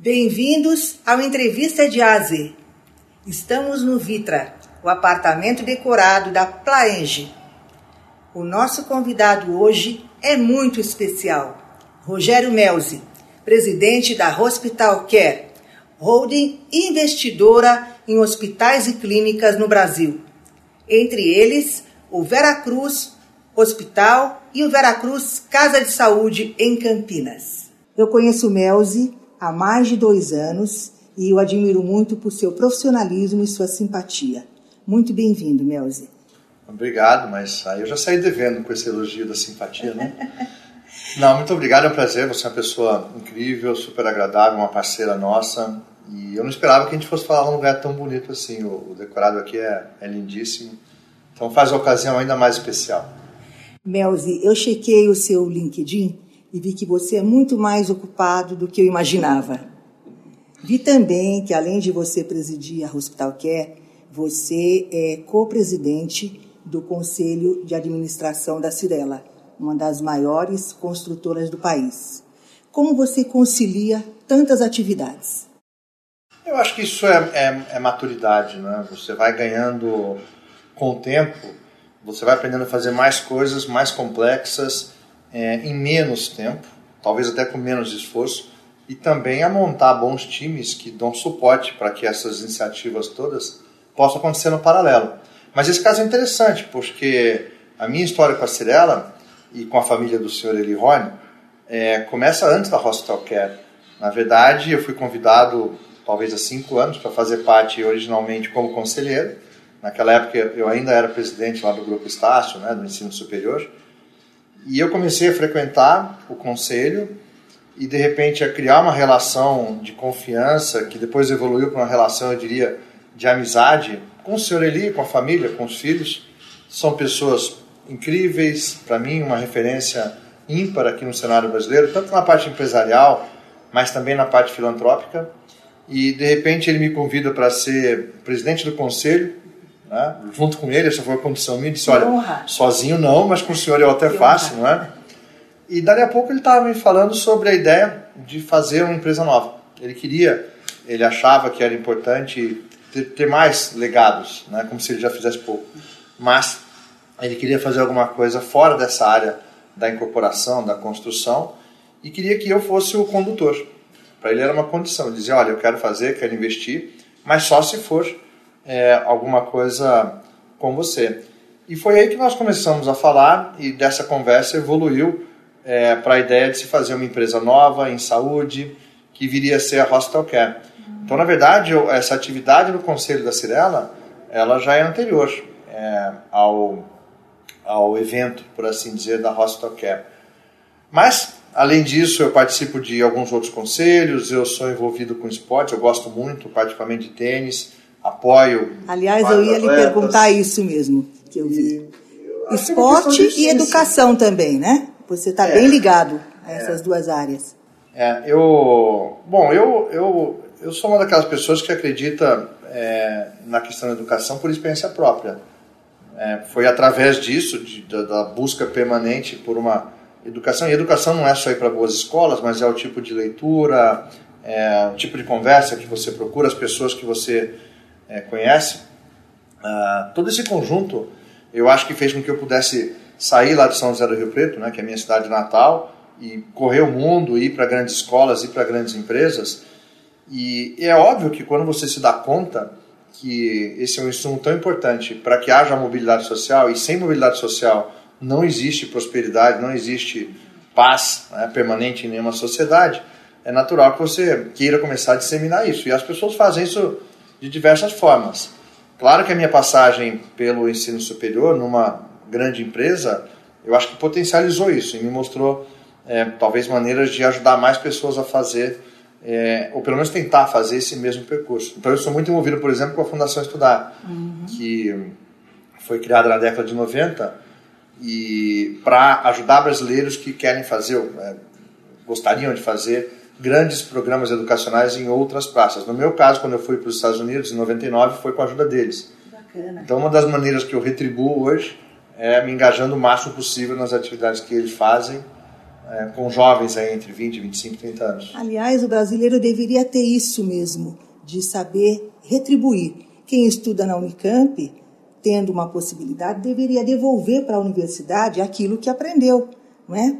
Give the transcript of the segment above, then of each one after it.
Bem-vindos ao Entrevista de AZ. Estamos no Vitra, o apartamento decorado da Plaenge. O nosso convidado hoje é muito especial. Rogério Melzi, presidente da Hospital Care, holding investidora em hospitais e clínicas no Brasil. Entre eles, o Veracruz Hospital e o Veracruz Casa de Saúde em Campinas. Eu conheço o Melzi há mais de dois anos e o admiro muito por seu profissionalismo e sua simpatia. Muito bem-vindo, Melzi. Obrigado, mas aí eu já saí devendo com esse elogio da simpatia, né? Não, muito obrigado, é um prazer. Você é uma pessoa incrível, super agradável, uma parceira nossa. E eu não esperava que a gente fosse falar num lugar tão bonito assim. O, decorado aqui é, é lindíssimo. Então faz a ocasião ainda mais especial. Melzi, eu chequei o seu LinkedIn e vi que você é muito mais ocupado do que eu imaginava. Vi também que, além de você presidir a Hospital Care, você é co-presidente do Conselho de Administração da Cirela, uma das maiores construtoras do país. Como você concilia tantas atividades? Eu acho que isso é, é, é maturidade, né? Você vai ganhando com o tempo, você vai aprendendo a fazer mais coisas mais complexas é, em menos tempo, talvez até com menos esforço, e também a montar bons times que dão suporte para que essas iniciativas todas possam acontecer no paralelo. Mas esse caso é interessante, porque a minha história com a Cirela e com a família do senhor Eli Rony é, começa antes da Hospital Care. Na verdade, eu fui convidado talvez há cinco anos para fazer parte originalmente como conselheiro. Naquela época eu ainda era presidente lá do Grupo Estácio, né, do ensino superior. E eu comecei a frequentar o conselho e de repente a criar uma relação de confiança que depois evoluiu para uma relação, eu diria, de amizade com o senhor Eli, com a família, com os filhos. São pessoas incríveis, para mim, uma referência ímpar aqui no cenário brasileiro, tanto na parte empresarial, mas também na parte filantrópica. E de repente ele me convida para ser presidente do conselho né? junto com ele, essa foi a condição minha, disse, olha, honra. sozinho não, mas com o senhor eu até faço, não é? E dali a pouco ele estava me falando sobre a ideia de fazer uma empresa nova. Ele queria, ele achava que era importante ter, ter mais legados, né? como se ele já fizesse pouco. Mas ele queria fazer alguma coisa fora dessa área da incorporação, da construção, e queria que eu fosse o condutor. Para ele era uma condição. Ele dizia, olha, eu quero fazer, quero investir, mas só se for é, alguma coisa com você. E foi aí que nós começamos a falar e dessa conversa evoluiu é, para a ideia de se fazer uma empresa nova em saúde, que viria a ser a Hostel Care. Então, na verdade, essa atividade no Conselho da Cirela, ela já é anterior é, ao, ao evento, por assim dizer, da Hostel Care. Mas, além disso, eu participo de alguns outros conselhos, eu sou envolvido com esporte, eu gosto muito, particularmente de tênis, apoio. Aliás, eu ia atletas. lhe perguntar isso mesmo, que eu vi. Eu Esporte e educação também, né? Você está é, bem ligado a essas é. duas áreas. É, eu, bom, eu, eu, eu sou uma daquelas pessoas que acredita é, na questão da educação por experiência própria. É, foi através disso, de, da, da, busca permanente por uma educação. E educação não é só ir para boas escolas, mas é o tipo de leitura, é, o tipo de conversa que você procura, as pessoas que você é, conhece, uh, todo esse conjunto eu acho que fez com que eu pudesse sair lá de São José do Rio Preto, né, que é a minha cidade natal, e correr o mundo, ir para grandes escolas, ir para grandes empresas. E é óbvio que quando você se dá conta que esse é um insumo tão importante para que haja mobilidade social, e sem mobilidade social não existe prosperidade, não existe paz né, permanente em nenhuma sociedade, é natural que você queira começar a disseminar isso. E as pessoas fazem isso de diversas formas. Claro que a minha passagem pelo ensino superior numa grande empresa, eu acho que potencializou isso e me mostrou é, talvez maneiras de ajudar mais pessoas a fazer, é, ou pelo menos tentar fazer esse mesmo percurso. Então eu sou muito envolvido, por exemplo, com a Fundação Estudar, uhum. que foi criada na década de 90 e para ajudar brasileiros que querem fazer, é, gostariam de fazer grandes programas educacionais em outras praças. No meu caso, quando eu fui para os Estados Unidos, em 99, foi com a ajuda deles. Bacana. Então, uma das maneiras que eu retribuo hoje é me engajando o máximo possível nas atividades que eles fazem, é, com jovens aí entre 20, 25, 30 anos. Aliás, o brasileiro deveria ter isso mesmo, de saber retribuir. Quem estuda na Unicamp, tendo uma possibilidade, deveria devolver para a universidade aquilo que aprendeu, não é?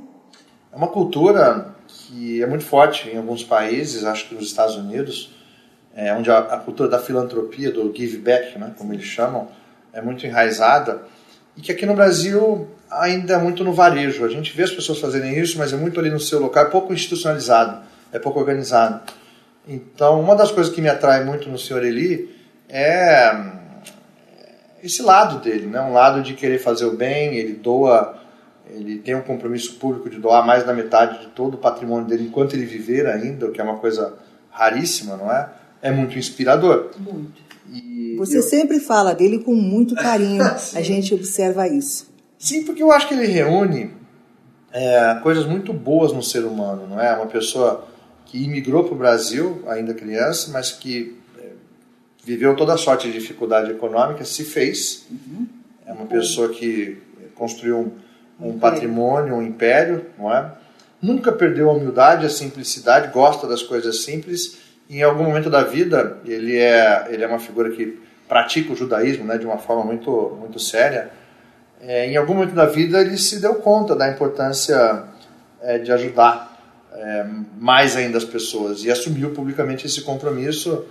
É uma cultura que é muito forte em alguns países, acho que nos Estados Unidos, é, onde a, a, cultura da filantropia, do give back, né, como eles chamam, é muito enraizada, e que aqui no Brasil ainda é muito no varejo. A gente vê as pessoas fazerem isso, mas é muito ali no seu local, é pouco institucionalizado, é pouco organizado. Então, uma das coisas que me atrai muito no senhor Eli é esse lado dele, né? um lado de querer fazer o bem, ele doa, ele tem um compromisso público de doar mais da metade de todo o patrimônio dele enquanto ele viver ainda, o que é uma coisa raríssima, não é? É muito inspirador. Muito. E Você eu... sempre fala dele com muito carinho, a gente observa isso. Sim, porque eu acho que ele reúne é, coisas muito boas no ser humano, não é? Uma pessoa que imigrou para o Brasil, ainda criança, mas que é, viveu toda a sorte de dificuldade econômica, se fez. Uhum. É uma pessoa que construiu um, um patrimônio, um império, não é? Nunca perdeu a humildade, a simplicidade, gosta das coisas simples. Em algum momento da vida, ele é, ele é uma figura que pratica o judaísmo né, de uma forma muito, muito séria é, em algum momento da vida ele se deu conta da importância é, de ajudar é, mais ainda as pessoas e assumiu publicamente esse compromisso.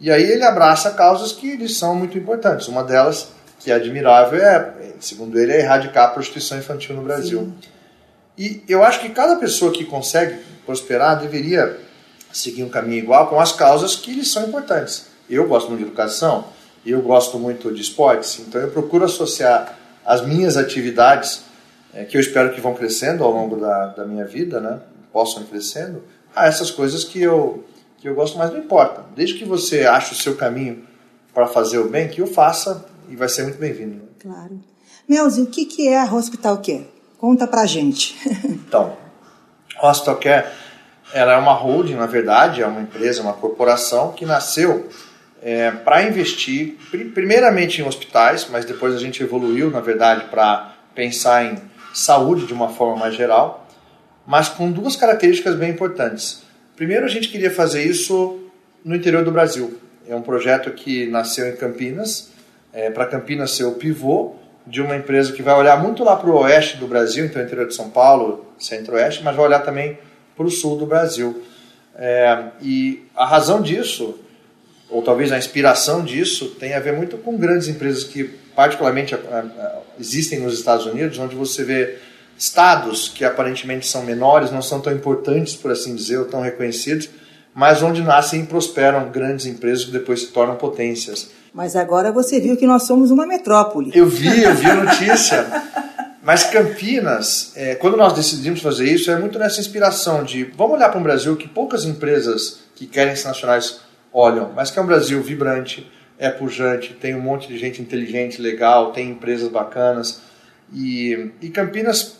E aí ele abraça causas que lhe são muito importantes. Uma delas, que é admirável, é, segundo ele, é erradicar a prostituição infantil no Brasil. Sim. E eu acho que cada pessoa que consegue prosperar deveria seguir um caminho igual com as causas que lhe são importantes. Eu gosto muito de educação, eu gosto muito de esportes, então eu procuro associar as minhas atividades, é, que eu espero que vão crescendo ao longo da, da minha vida, né? possam ir crescendo, a essas coisas que eu, que eu gosto mais, não importa. Desde que você ache o seu caminho para fazer o bem, que o faça e vai ser muito bem-vindo. Claro. Melzi, o que, que é a Hospital Care? Conta pra gente. então, a Hospital Care ela é uma holding, na verdade, é uma empresa, uma corporação que nasceu é, para investir, primeiramente em hospitais, mas depois a gente evoluiu, na verdade, para pensar em saúde de uma forma mais geral, mas com duas características bem importantes. Primeiro, a gente queria fazer isso no interior do Brasil. É um projeto que nasceu em Campinas, é, para Campinas ser o pivô de uma empresa que vai olhar muito lá para o oeste do Brasil, então interior de São Paulo, centro-oeste, mas vai olhar também para o sul do Brasil. É, e a razão disso ou talvez a inspiração disso tenha a ver muito com grandes empresas que, particularmente, existem nos Estados Unidos, onde você vê estados que aparentemente são menores, não são tão importantes, por assim dizer, ou tão reconhecidos, mas onde nascem e prosperam grandes empresas que depois se tornam potências. Mas agora você viu que nós somos uma metrópole. Eu vi, eu vi a notícia. Mas Campinas, é, quando nós decidimos fazer isso, é muito nessa inspiração de vamos olhar para um Brasil que poucas empresas que querem ser nacionais olham, mas que é um Brasil vibrante, é pujante, tem um monte de gente inteligente, legal, tem empresas bacanas. E, e Campinas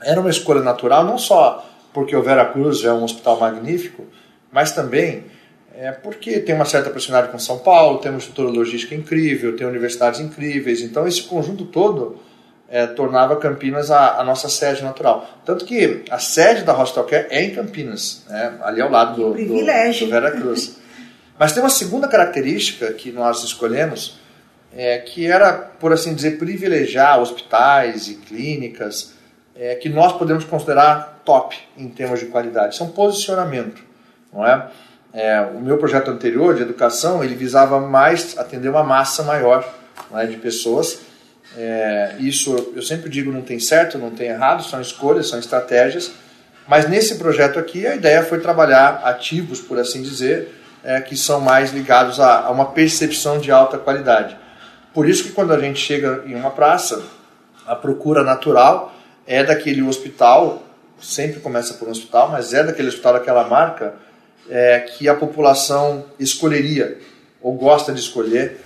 era uma escolha natural, não só porque o Vera Cruz é um hospital magnífico, mas também é porque tem uma certa proximidade com São Paulo, tem uma estrutura logística incrível, tem universidades incríveis. Então, esse conjunto todo é, tornava Campinas a, a, nossa sede natural. Tanto que a sede da Hostel Care é em Campinas, né, ali ao lado do, do, do Vera Cruz. Mas tem uma segunda característica que nós escolhemos, é, que era, por assim dizer, privilegiar hospitais e clínicas é, que nós podemos considerar top em termos de qualidade. Isso é um posicionamento, não é? É? o meu projeto anterior de educação ele visava mais atender uma massa maior é, de pessoas. É, isso eu sempre digo não tem certo, não tem errado, são escolhas, são estratégias. Mas nesse projeto aqui a ideia foi trabalhar ativos, por assim dizer, é, que são mais ligados a, a, uma percepção de alta qualidade. Por isso que quando a gente chega em uma praça, a procura natural é daquele hospital, sempre começa por um hospital, mas é daquele hospital, daquela marca, é, que a população escolheria ou gosta de escolher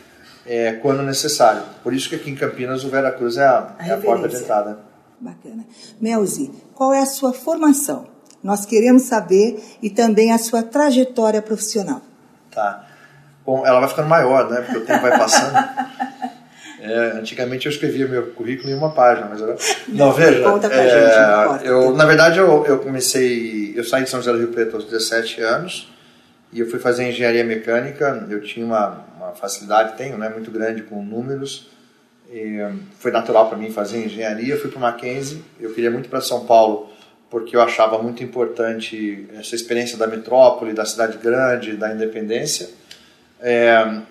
é, quando necessário. Por isso que aqui em Campinas o Vera Cruz é a, a, é a porta de entrada. Bacana. Melzi, qual é a sua formação? Nós queremos saber e também a sua trajetória profissional. Tá. Bom, ela vai ficando maior, né? Porque o tempo vai passando. É, antigamente eu escrevia meu currículo em uma página, mas agora. Não, Não, veja. conta pra é, gente, não importa. eu, na verdade, eu, eu comecei. Eu saí de São José do Rio Preto aos 17 anos e eu fui fazer engenharia mecânica. Eu tinha uma, uma facilidade, tenho, né, muito grande com números. E, foi natural para mim fazer engenharia. Eu fui para o Mackenzie. Eu queria muito para São Paulo porque eu achava muito importante essa experiência da metrópole, da cidade grande, da independência. É,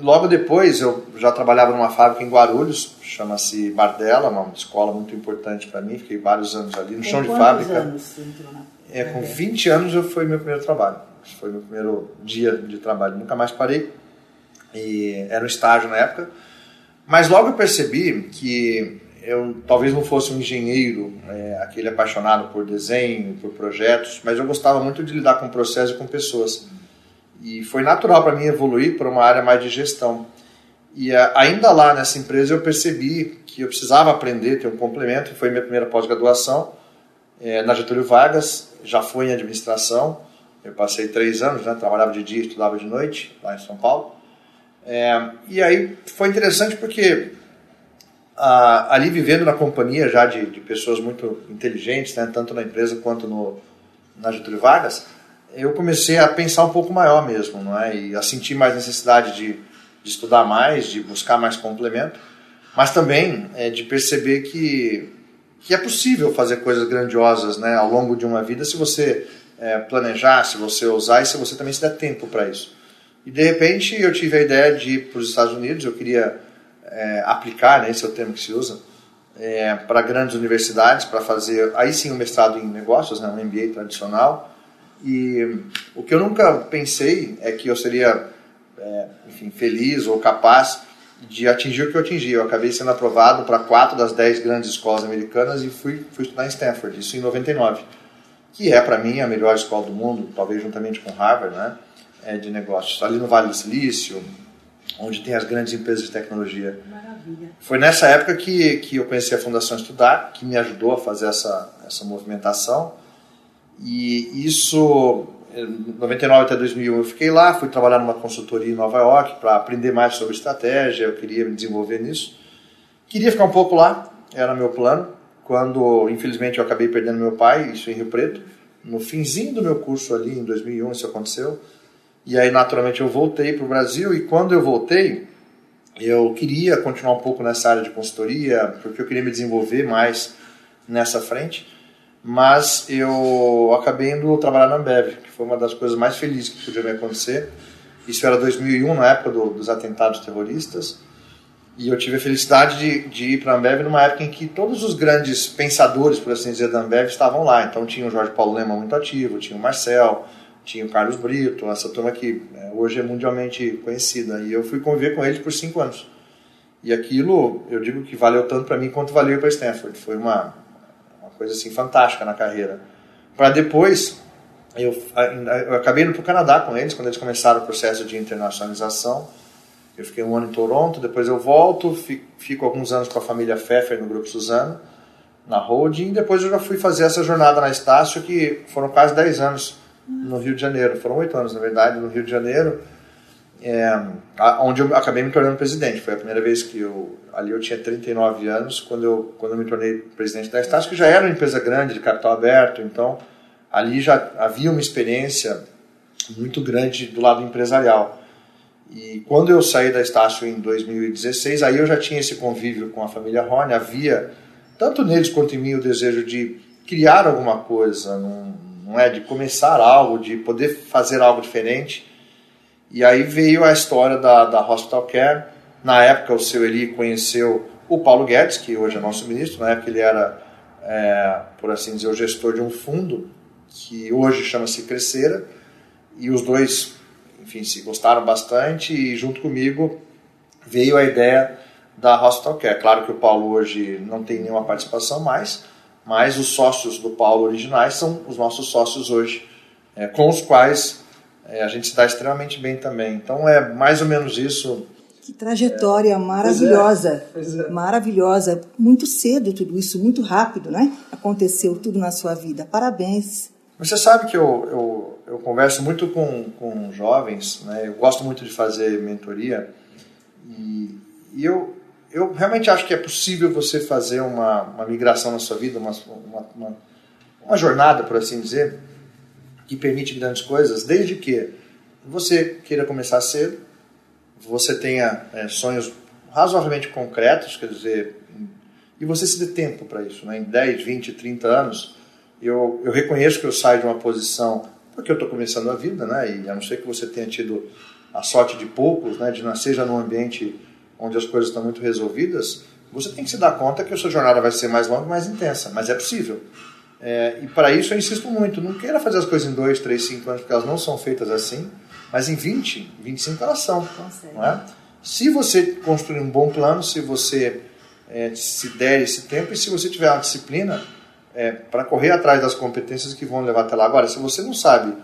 logo depois eu já trabalhava numa fábrica em Guarulhos, chama-se Bardella, uma escola muito importante para mim, fiquei vários anos ali no Com chão de fábrica. anos você entrou na... É, com 20 anos eu foi meu primeiro trabalho. Foi meu primeiro dia de trabalho. Nunca mais parei. E era um estágio na época. Mas logo eu percebi que eu talvez não fosse um engenheiro, é, aquele apaixonado por desenho, por projetos, mas eu gostava muito de lidar com processos e com pessoas. E foi natural para mim evoluir para uma área mais de gestão. E a, ainda lá nessa empresa eu percebi que eu precisava aprender, ter um complemento. Foi minha primeira pós-graduação é, na Getúlio Vargas, já fui em administração. Eu passei três anos, né, trabalhava de dia, estudava de noite lá em São Paulo. É, e aí foi interessante porque ah, ali vivendo na companhia já de, de pessoas muito inteligentes, né, tanto na empresa quanto no, na Getúlio Vargas, eu comecei a pensar um pouco maior mesmo, não é? E a sentir mais necessidade de, de estudar mais, de buscar mais complemento, mas também é, de perceber que que é possível fazer coisas grandiosas, né, ao longo de uma vida se você é, planejar, se você usar e se você também se der tempo para isso. E de repente eu tive a ideia de ir para os Estados Unidos, eu queria é, aplicar, né, esse é o termo que se usa, é, para grandes universidades, para fazer aí sim um mestrado em negócios, né, um MBA tradicional. E o que eu nunca pensei é que eu seria, é, enfim, feliz ou capaz de atingir o que eu atingi. Eu acabei sendo aprovado para quatro das dez grandes escolas americanas e fui, fui estudar em Stanford, isso em 99, que é para mim a melhor escola do mundo, talvez juntamente com Harvard, né, é, de negócios. Ali no Vale do Silício, onde tem as grandes empresas de tecnologia. Maravilha. Foi nessa época que, que eu conheci a Fundação Estudar, que me ajudou a fazer essa, essa movimentação. E isso, 99 até 2001 eu fiquei lá, fui trabalhar numa consultoria em Nova York para aprender mais sobre estratégia, eu queria me desenvolver nisso. Queria ficar um pouco lá, era meu plano, quando infelizmente eu acabei perdendo meu pai, isso em Rio Preto, no finzinho do meu curso ali, em 2001 isso aconteceu. E aí, naturalmente, eu voltei para o Brasil e quando eu voltei, eu queria continuar um pouco nessa área de consultoria, porque eu queria me desenvolver mais nessa frente, mas eu acabei indo trabalhar na Ambev, que foi uma das coisas mais felizes que podia me acontecer. Isso era 2001, na época do, dos atentados terroristas, e eu tive a felicidade de, de ir para a Ambev numa época em que todos os grandes pensadores, por assim dizer, da Ambev estavam lá. Então tinha o Jorge Paulo Lema muito ativo, tinha o Marcel, tinha o Carlos Brito, essa turma que é, hoje é mundialmente conhecida. E eu fui conviver com eles por cinco anos. E aquilo, eu digo que valeu tanto para mim quanto valeu para Stanford. Foi uma coisa assim fantástica na carreira. Para depois, eu, eu acabei indo para o Canadá com eles, quando eles começaram o processo de internacionalização. Eu fiquei um ano em Toronto, depois eu volto, fico, alguns anos com a família Pfeffer no Grupo Suzano, na holding, e depois eu já fui fazer essa jornada na Estácio, que foram quase 10 anos no Rio de Janeiro. Foram oito anos, na verdade, no Rio de Janeiro, é, onde eu acabei me tornando presidente. Foi a primeira vez que eu. Ali eu tinha 39 anos, quando eu, quando eu me tornei presidente da Estácio, que já era uma empresa grande, de capital aberto, então ali já havia uma experiência muito grande do lado empresarial. E quando eu saí da Estácio em 2016, aí eu já tinha esse convívio com a família Rony, havia, tanto neles quanto em mim, o desejo de criar alguma coisa, num, não é? De começar algo, de poder fazer algo diferente. E aí veio a história da, da Hospital Care. Na época, o seu Eli conheceu o Paulo Guedes, que hoje é nosso ministro. Na época, ele era, é, por assim dizer, o gestor de um fundo que hoje chama-se Crescera. E os dois, enfim, se gostaram bastante. E junto comigo veio a ideia da Hospital Care. Claro que o Paulo hoje não tem nenhuma participação mais, mas os sócios do Paulo originais são os nossos sócios hoje, é, com os quais é, a gente se dá extremamente bem também. Então é mais ou menos isso. Que trajetória é. maravilhosa, pois é. Pois maravilhosa. Muito cedo tudo isso, muito rápido, né? Aconteceu tudo na sua vida. Parabéns. Você sabe que eu, eu, eu converso muito com, com jovens, né? Eu gosto muito de fazer mentoria e, e eu eu realmente acho que é possível você fazer uma, uma migração na sua vida, uma, uma, uma, uma jornada, por assim dizer, que permite grandes coisas, desde que você queira começar cedo, você tenha é, sonhos razoavelmente concretos, quer dizer, e você se dê tempo para isso. Né? Em 10, 20, 30 anos, eu, eu reconheço que eu saio de uma posição, porque eu estou começando a vida, né? e a não ser que você tenha tido a sorte de poucos, né? de nascer já num ambiente onde as coisas estão muito resolvidas, você tem que se dar conta que a sua jornada vai ser mais longa e mais intensa, mas é possível. É, e para isso eu insisto muito, não queira fazer as coisas em 2, 3, 5 anos, porque elas não são feitas assim, mas em 20, 25 elas são. Não é? Se você construir um bom plano, se você é, se der esse tempo e se você tiver uma disciplina é, para correr atrás das competências que vão levar até lá. Agora, se você não sabe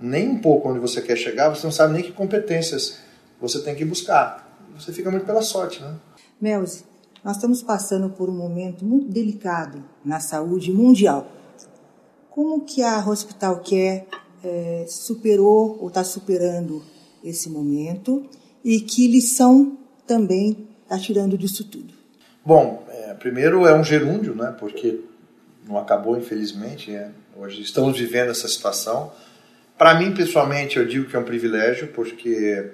nem um pouco onde você quer chegar, você não sabe nem que competências você tem que buscar. Você fica muito pela sorte, né? Melzi, nós estamos passando por um momento muito delicado na saúde mundial. Como que a Hospital Care é, superou ou está superando esse momento e que lição também está tirando disso tudo? Bom, é, primeiro é um gerúndio, né? Porque não acabou, infelizmente. É, hoje estamos vivendo essa situação. Para mim, pessoalmente, eu digo que é um privilégio, porque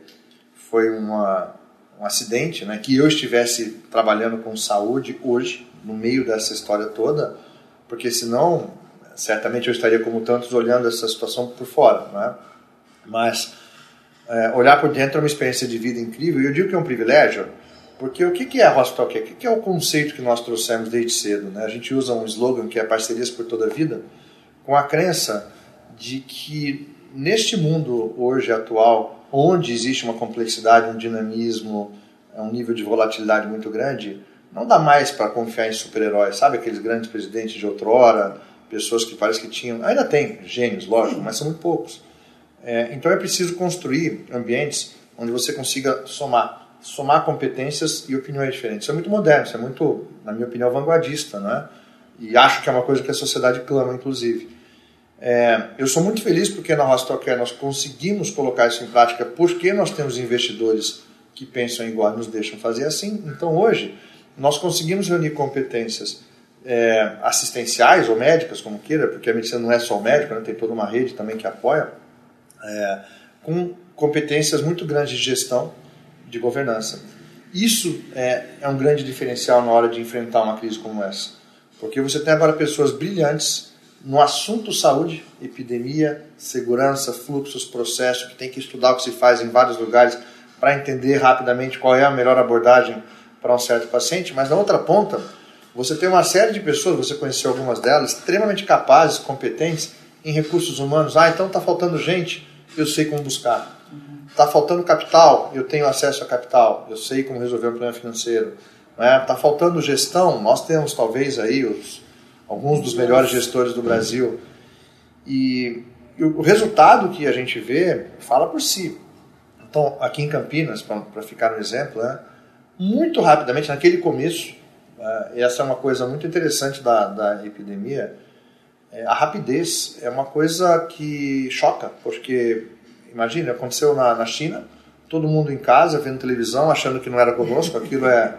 foi uma, um acidente, né? Que eu estivesse trabalhando com saúde hoje, no meio dessa história toda, porque senão, certamente eu estaria como tantos olhando essa situação por fora, né? Mas é, olhar por dentro é uma experiência de vida incrível. E eu digo que é um privilégio, porque o que é Hospital Care? O que é o conceito que nós trouxemos desde cedo? Né? A gente usa um slogan que é parcerias por toda a vida, com a crença de que neste mundo hoje atual, onde existe uma complexidade, um dinamismo, um nível de volatilidade muito grande, não dá mais para confiar em super-heróis, sabe aqueles grandes presidentes de outrora, pessoas que parece que tinham, ainda tem gênios, lógico, mas são muito poucos. É, então é preciso construir ambientes onde você consiga somar somar competências e opiniões diferentes. Isso é muito moderno, isso é muito, na minha opinião, vanguardista, né? E acho que é uma coisa que a sociedade clama, inclusive. É, eu sou muito feliz porque na Rostocare nós conseguimos colocar isso em prática porque nós temos investidores que pensam igual e nos deixam fazer assim. Então hoje nós conseguimos reunir competências é, assistenciais ou médicas, como queira, porque a medicina não é só o médico, né? tem toda uma rede também que apoia, é, com competências muito grandes de gestão, de governança. Isso é, é um grande diferencial na hora de enfrentar uma crise como essa, porque você tem agora pessoas brilhantes no assunto saúde, epidemia, segurança, fluxos, processos, que tem que estudar o que se faz em vários lugares para entender rapidamente qual é a melhor abordagem para um certo paciente, mas na outra ponta, você tem uma série de pessoas, você conheceu algumas delas, extremamente capazes, competentes em recursos humanos. Ah, então está faltando gente, eu sei como buscar. Está faltando capital, eu tenho acesso a capital, eu sei como resolver o problema financeiro. Está né? Tá faltando gestão, nós temos talvez aí os, alguns dos melhores gestores do Brasil. E, e o resultado que a gente vê fala por si. Então, aqui em Campinas, para ficar no exemplo, né, muito rapidamente, naquele começo, essa é uma coisa muito interessante da, da epidemia, é, a rapidez é uma coisa que choca, porque Imagina, aconteceu na, na China, todo mundo em casa, vendo televisão, achando que não era conosco, aquilo é,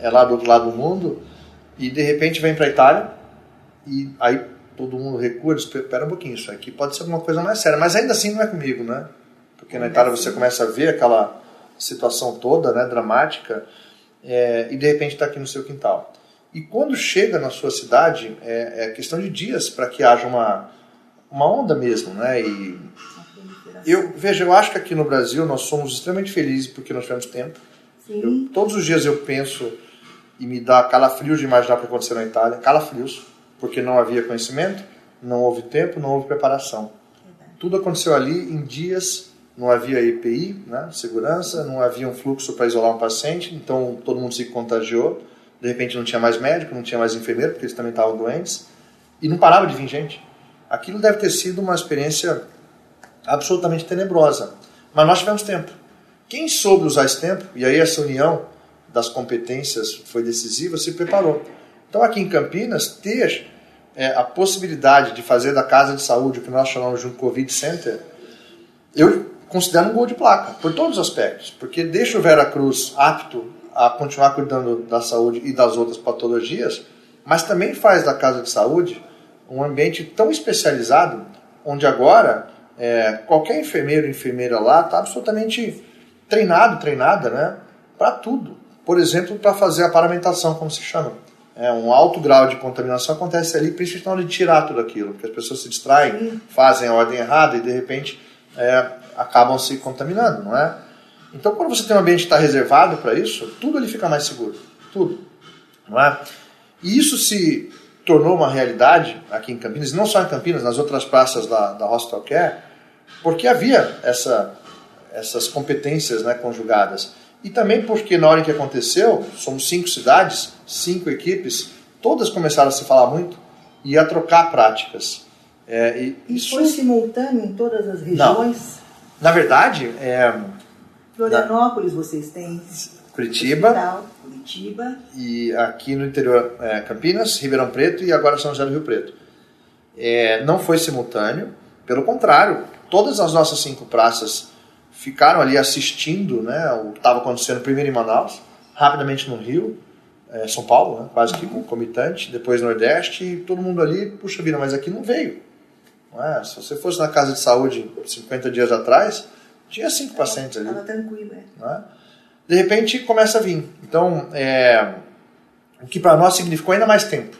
é lá do outro lado do mundo, e de repente vem para a Itália, e aí todo mundo recua, diz, espera um pouquinho, isso aqui pode ser alguma coisa mais séria, mas ainda assim não é comigo, né? Porque na Itália você começa a ver aquela situação toda, né, dramática, é, e de repente está aqui no seu quintal. E quando chega na sua cidade, é, é questão de dias para que haja uma, uma onda mesmo, né? E eu veja, eu acho que aqui no Brasil nós somos extremamente felizes porque nós tivemos tempo. Eu, todos os dias eu penso e me dá calafrios de imaginar o que aconteceu na Itália, calafrios, porque não havia conhecimento, não houve tempo, não houve preparação. Tudo aconteceu ali em dias, não havia EPI, né, segurança, não havia um fluxo para isolar um paciente, então todo mundo se contagiou. De repente não tinha mais médico, não tinha mais enfermeiro, porque eles também estavam doentes, e não parava de vir gente. Aquilo deve ter sido uma experiência absolutamente tenebrosa. Mas nós tivemos tempo. Quem soube usar esse tempo, e aí essa união das competências foi decisiva, se preparou. Então, aqui em Campinas, ter é, a possibilidade de fazer da casa de saúde, o que nós chamamos de um Covid Center, eu considero um gol de placa, por todos os aspectos, porque deixa o Vera Cruz apto a continuar cuidando da saúde e das outras patologias, mas também faz da casa de saúde um ambiente tão especializado, onde agora é, qualquer enfermeiro, enfermeira lá está absolutamente treinado, treinada, né, para tudo. Por exemplo, para fazer a paramentação, como se chama. É, um alto grau de contaminação acontece ali, principalmente na hora de tirar tudo aquilo, porque as pessoas se distraem, fazem a ordem errada e de repente é, acabam se contaminando, não é? Então, quando você tem um ambiente que está reservado para isso, tudo ali fica mais seguro, tudo, não é? E isso se tornou uma realidade aqui em Campinas, e não só em Campinas, nas outras praças da, da Hostel Care, porque havia essa, essas competências né, conjugadas. E também porque na hora que aconteceu, somos cinco cidades, cinco equipes, todas começaram a se falar muito e a trocar práticas. É, e, e isso... foi simultâneo em todas as regiões? Não. Na verdade, é, Florianópolis na... vocês têm Curitiba, Hospital, Curitiba e aqui no interior é, Campinas, Ribeirão Preto e agora São José do Rio Preto. É, não foi simultâneo, pelo contrário, todas as nossas cinco praças ficaram ali assistindo né, o que estava acontecendo primeiro em Manaus, rapidamente no Rio, é, São Paulo, né, quase que concomitante, depois Nordeste, e todo mundo ali, puxa vida, mas aqui não veio. É? Se você fosse na casa de saúde 50 dias atrás, tinha cinco pacientes ali. Estava tranquilo, é? De repente começa a vir. Então, é, o que para nós significou ainda mais tempo.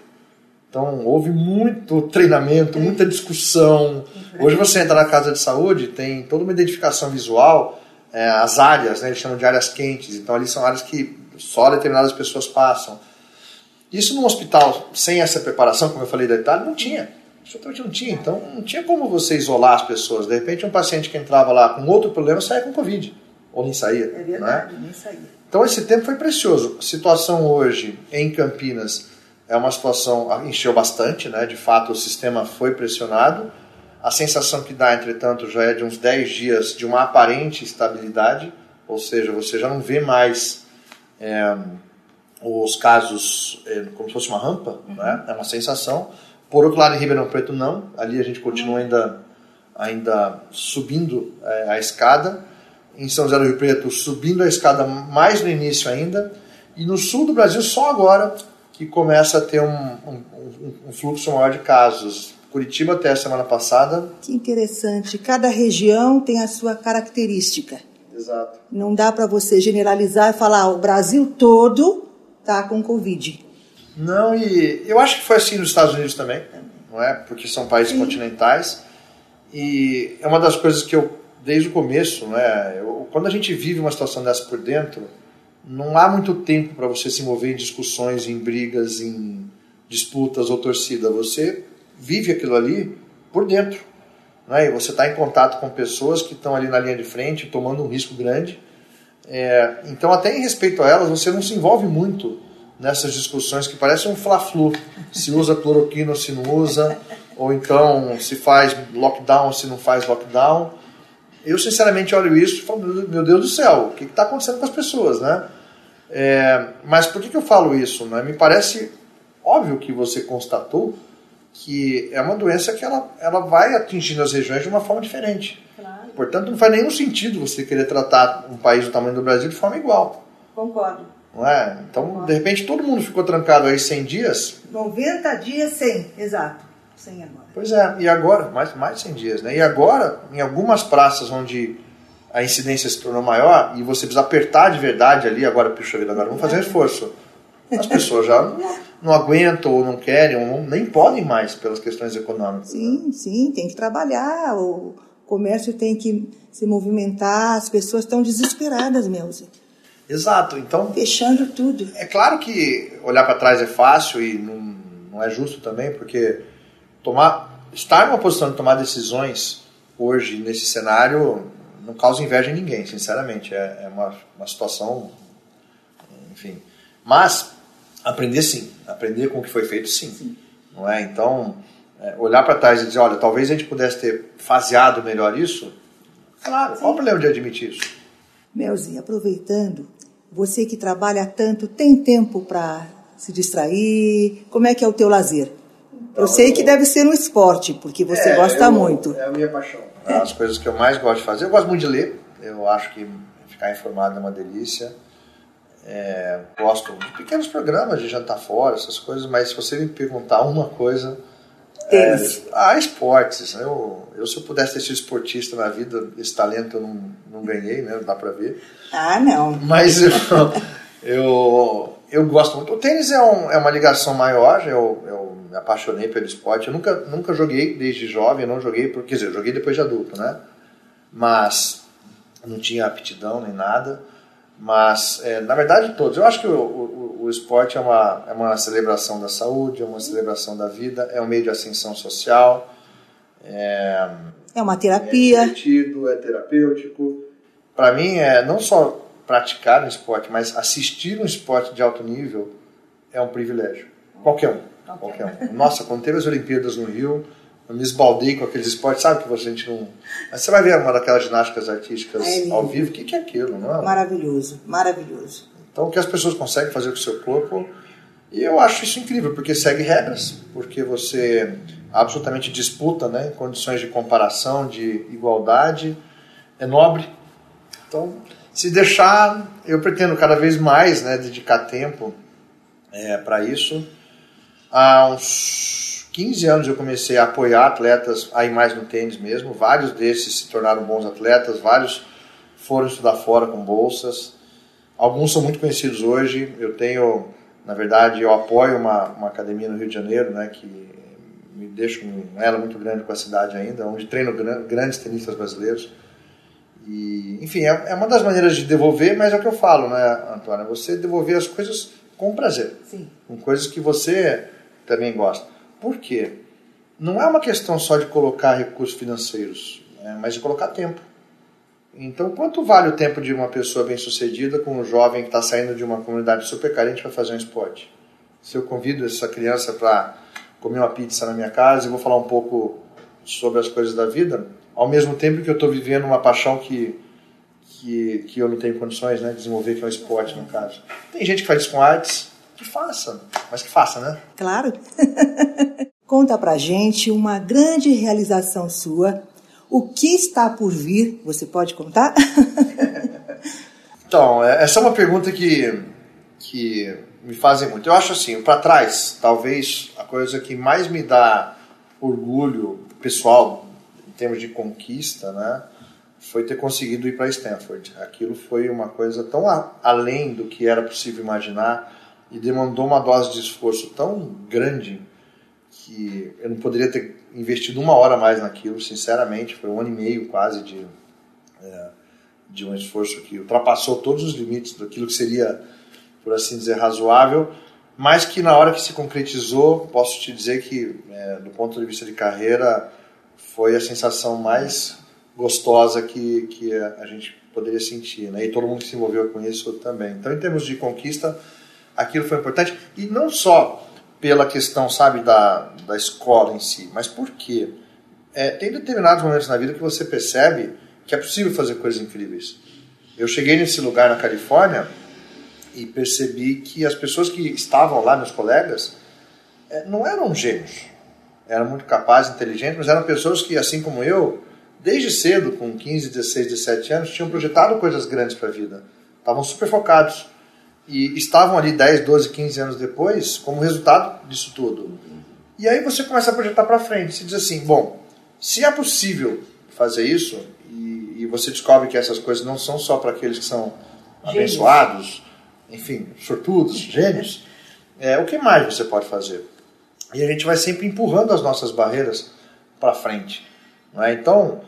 Então, houve muito treinamento, muita discussão. Hoje você entra na casa de saúde, tem toda uma identificação visual, é, as áreas, né, eles chamam de áreas quentes, então ali são áreas que só determinadas pessoas passam. Isso num hospital sem essa preparação, como eu falei da Itália, não tinha. Absolutamente não tinha. Então, não tinha como você isolar as pessoas. De repente, um paciente que entrava lá com outro problema saía com Covid. Ou nem saía. É verdade, é? nem saía. Então, esse tempo foi precioso. A situação hoje em Campinas é uma situação, encheu bastante, né? de fato o sistema foi pressionado. A sensação que dá, entretanto, já é de uns 10 dias de uma aparente estabilidade, ou seja, você já não vê mais é, os casos é, como se fosse uma rampa, uhum. né? é uma sensação. Por outro lado, em Ribeirão Preto, não, ali a gente continua ainda, ainda subindo é, a escada. Em São José do Rio Preto, subindo a escada mais no início ainda. E no sul do Brasil, só agora, que começa a ter um, um, um fluxo maior de casos. Curitiba até a semana passada. Que interessante. Cada região tem a sua característica. Exato. Não dá para você generalizar e falar ah, o Brasil todo está com Covid. Não, e eu acho que foi assim nos Estados Unidos também, não é? Porque são países Sim. continentais. E é uma das coisas que eu, desde o começo, né? Eu, quando a gente vive uma situação dessa por dentro, não há muito tempo para você se mover em discussões, em brigas, em disputas ou torcida. Você vive aquilo ali por dentro. Né? E você está em contato com pessoas que estão ali na linha de frente, tomando um risco grande. É, então, até em respeito a elas, você não se envolve muito nessas discussões que parecem um fla-flu. Se usa cloroquina ou se não usa, ou então se faz lockdown ou se não faz lockdown. Eu, sinceramente, olho isso e falo, meu Deus do céu, o que está acontecendo com as pessoas, né? É, mas por que, que eu falo isso? Né? Me parece óbvio que você constatou que é uma doença que ela, ela vai atingindo as regiões de uma forma diferente. Claro. Portanto, não faz nenhum sentido você querer tratar um país do tamanho do Brasil de forma igual. Concordo. Não é? Então, de repente, todo mundo ficou trancado aí 100 dias. 90 dias, 100, exato. 100 agora. Pois é, e agora, mais, mais de 100 dias, né? E agora, em algumas praças onde a incidência se tornou maior e você precisa apertar de verdade ali, agora, puxa vida, agora vamos fazer um esforço. As pessoas já não, não aguentam ou não querem ou não, nem podem mais pelas questões econômicas. Sim, sim, tem que trabalhar, o comércio tem que se movimentar, as pessoas estão desesperadas, Melzi. Exato, então... Fechando tudo. É claro que olhar para trás é fácil e não, não é justo também, porque tomar, estar numa posição de tomar decisões hoje nesse cenário não causa inveja em ninguém, sinceramente. É, é uma, uma situação, enfim. Mas aprender sim, aprender com o que foi feito sim, sim. não é? Então é, olhar para trás e dizer, olha, talvez a gente pudesse ter faseado melhor isso. Claro, sim. qual o problema de admitir isso? Melzi, aproveitando, você que trabalha tanto, tem tempo para se distrair? Como é que é o teu lazer? eu sei que deve ser um esporte, porque você é, gosta eu, muito. É a minha paixão. É. As coisas que eu mais gosto de fazer. Eu gosto muito de ler. Eu acho que ficar informado é uma delícia. É, gosto de pequenos programas de jantar fora, essas coisas, mas se você me perguntar uma coisa. Tênis. É, ah, esportes. Eu, eu, se eu pudesse ter sido esportista na vida, esse talento eu não, não ganhei, né? Não dá pra ver. Ah, não. Mas eu, eu, eu gosto muito. O tênis é, um, é uma ligação maior, eu, eu me apaixonei pelo esporte. Eu nunca, nunca joguei desde jovem, não joguei, porque, quer dizer, eu joguei depois de adulto, né? Mas não tinha aptidão nem nada. Mas, é, na verdade, todos. Eu acho que o, o, o, esporte é uma, é uma celebração da saúde, é uma celebração da vida, é um meio de ascensão social. É, é uma terapia. É divertido, é terapêutico. Para mim, é não só praticar um esporte, mas assistir um esporte de alto nível é um privilégio. Qualquer um. Qualquer um. Nossa, quando teve as Olimpíadas no Rio, eu me esbaldei com aqueles esportes, sabe que você a gente não. Mas você vai ver uma daquelas ginásticas artísticas é ao vivo, o que, que é aquilo, não é? Maravilhoso, maravilhoso. Então, o que as pessoas conseguem fazer com o seu corpo, e eu acho isso incrível, porque segue regras, porque você absolutamente disputa, né, condições de comparação, de igualdade, é nobre. Então, se deixar, eu pretendo cada vez mais, né, dedicar tempo é, para isso. Há uns 15 anos eu comecei a apoiar atletas aí mais no tênis mesmo. Vários desses se tornaram bons atletas, vários foram estudar fora com bolsas. Alguns são muito conhecidos hoje. Eu tenho, na verdade, eu apoio uma, uma academia no Rio de Janeiro, né, que me deixa um ela muito grande com a cidade ainda, onde treino grandes tenistas brasileiros. E, enfim, é, é uma das maneiras de devolver, mas é o que eu falo, né, Antônia? Você devolver as coisas com prazer. Sim. Com coisas que você também gosta. Por quê? Não é uma questão só de colocar recursos financeiros, né, mas de colocar tempo. Então, quanto vale o tempo de uma pessoa bem-sucedida com um jovem que está saindo de uma comunidade super carente para fazer um esporte? Se eu convido essa criança para comer uma pizza na minha casa e vou falar um pouco sobre as coisas da vida, ao mesmo tempo que eu estou vivendo uma paixão que, que, que eu não tenho condições né, de desenvolver, que é o esporte, no caso. Tem gente que faz isso com artes, que faça, mas que faça, né? Claro. Conta pra gente uma grande realização sua. O que está por vir? Você pode contar? então, é, essa é uma pergunta que, que me fazem muito. Eu acho assim, para trás, talvez a coisa que mais me dá orgulho pessoal em termos de conquista, né, foi ter conseguido ir para Stanford. Aquilo foi uma coisa tão a, além do que era possível imaginar e demandou uma dose de esforço tão grande que eu não poderia ter investido uma hora mais naquilo, sinceramente. Foi um ano e meio quase de, é, de um esforço que ultrapassou todos os limites daquilo que seria, por assim dizer, razoável, mas que na hora que se concretizou, posso te dizer que, é, do ponto de vista de carreira, foi a sensação mais gostosa que, que a gente poderia sentir, né? E todo mundo que se envolveu com isso também. Então, em termos de conquista, aquilo foi importante. E não só pela questão, sabe, da, da escola em si, mas por quê? É, tem determinados momentos na vida que você percebe que é possível fazer coisas incríveis. Eu cheguei nesse lugar na Califórnia e percebi que as pessoas que estavam lá, meus colegas, é, não eram gênios. Eram muito capazes, inteligentes, mas eram pessoas que, assim como eu, desde cedo, com 15, 16, 17 anos, tinham projetado coisas grandes para a vida. Estavam super focados e estavam ali 10, 12, 15 anos depois como resultado disso tudo. E aí você começa a projetar para frente. Você diz assim: bom, se é possível fazer isso, e, e você descobre que essas coisas não são só para aqueles que são gênios. abençoados, enfim, sortudos, gênios, é, o que mais você pode fazer? E a gente vai sempre empurrando as nossas barreiras para frente. É? Então,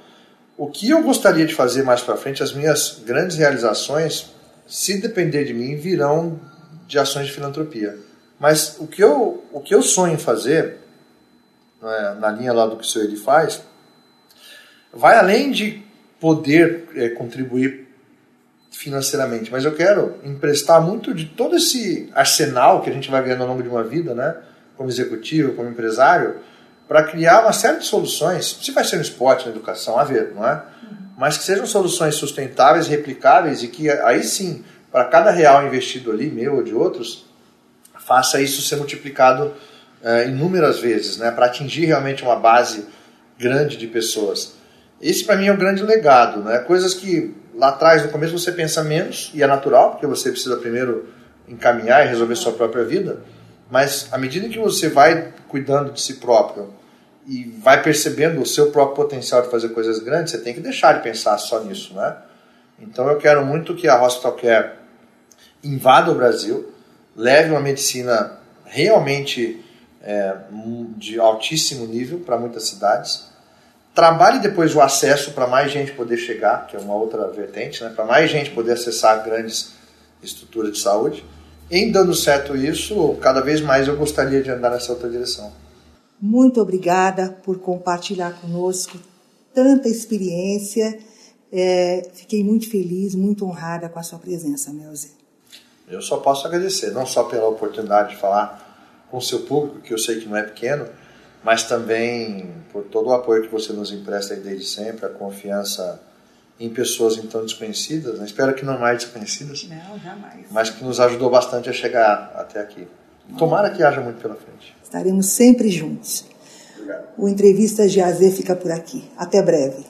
o que eu gostaria de fazer mais para frente, as minhas grandes realizações, se depender de mim, virão de ações de filantropia. Mas o que eu, o que eu sonho fazer, né, na linha lá do que o senhor ele faz, vai além de poder é, contribuir financeiramente, mas eu quero emprestar muito de todo esse arsenal que a gente vai ganhando ao longo de uma vida, né, como executivo, como empresário, para criar uma série de soluções, se vai ser no esporte, na educação, a ver, não é? mas que sejam soluções sustentáveis, replicáveis e que aí sim, para cada real investido ali, meu ou de outros, faça isso ser multiplicado é, inúmeras vezes, né, para atingir realmente uma base grande de pessoas. Esse para mim é o grande legado, né? Coisas que lá atrás, no começo, você pensa menos, e é natural, porque você precisa primeiro encaminhar e resolver sua própria vida, mas à medida que você vai cuidando de si próprio e vai percebendo o seu próprio potencial de fazer coisas grandes, você tem que deixar de pensar só nisso, né? Então eu quero muito que a Hospital Care invada o Brasil, leve uma medicina realmente é, de altíssimo nível para muitas cidades, trabalhe depois o acesso para mais gente poder chegar, que é uma outra vertente, né? para mais gente poder acessar grandes estruturas de saúde. Em dando certo isso, cada vez mais eu gostaria de andar nessa outra direção. Muito obrigada por compartilhar conosco tanta experiência. É, fiquei muito feliz, muito honrada com a sua presença, Melzi. Eu só posso agradecer, não só pela oportunidade de falar com o seu público, que eu sei que não é pequeno, mas também por todo o apoio que você nos empresta desde sempre, a confiança em pessoas então desconhecidas, né? espero que não mais desconhecidas, não, jamais. mas que nos ajudou bastante a chegar até aqui. Tomara que haja muito pela frente. Estaremos sempre juntos. Obrigado. O Entrevista de AZ fica por aqui. Até breve.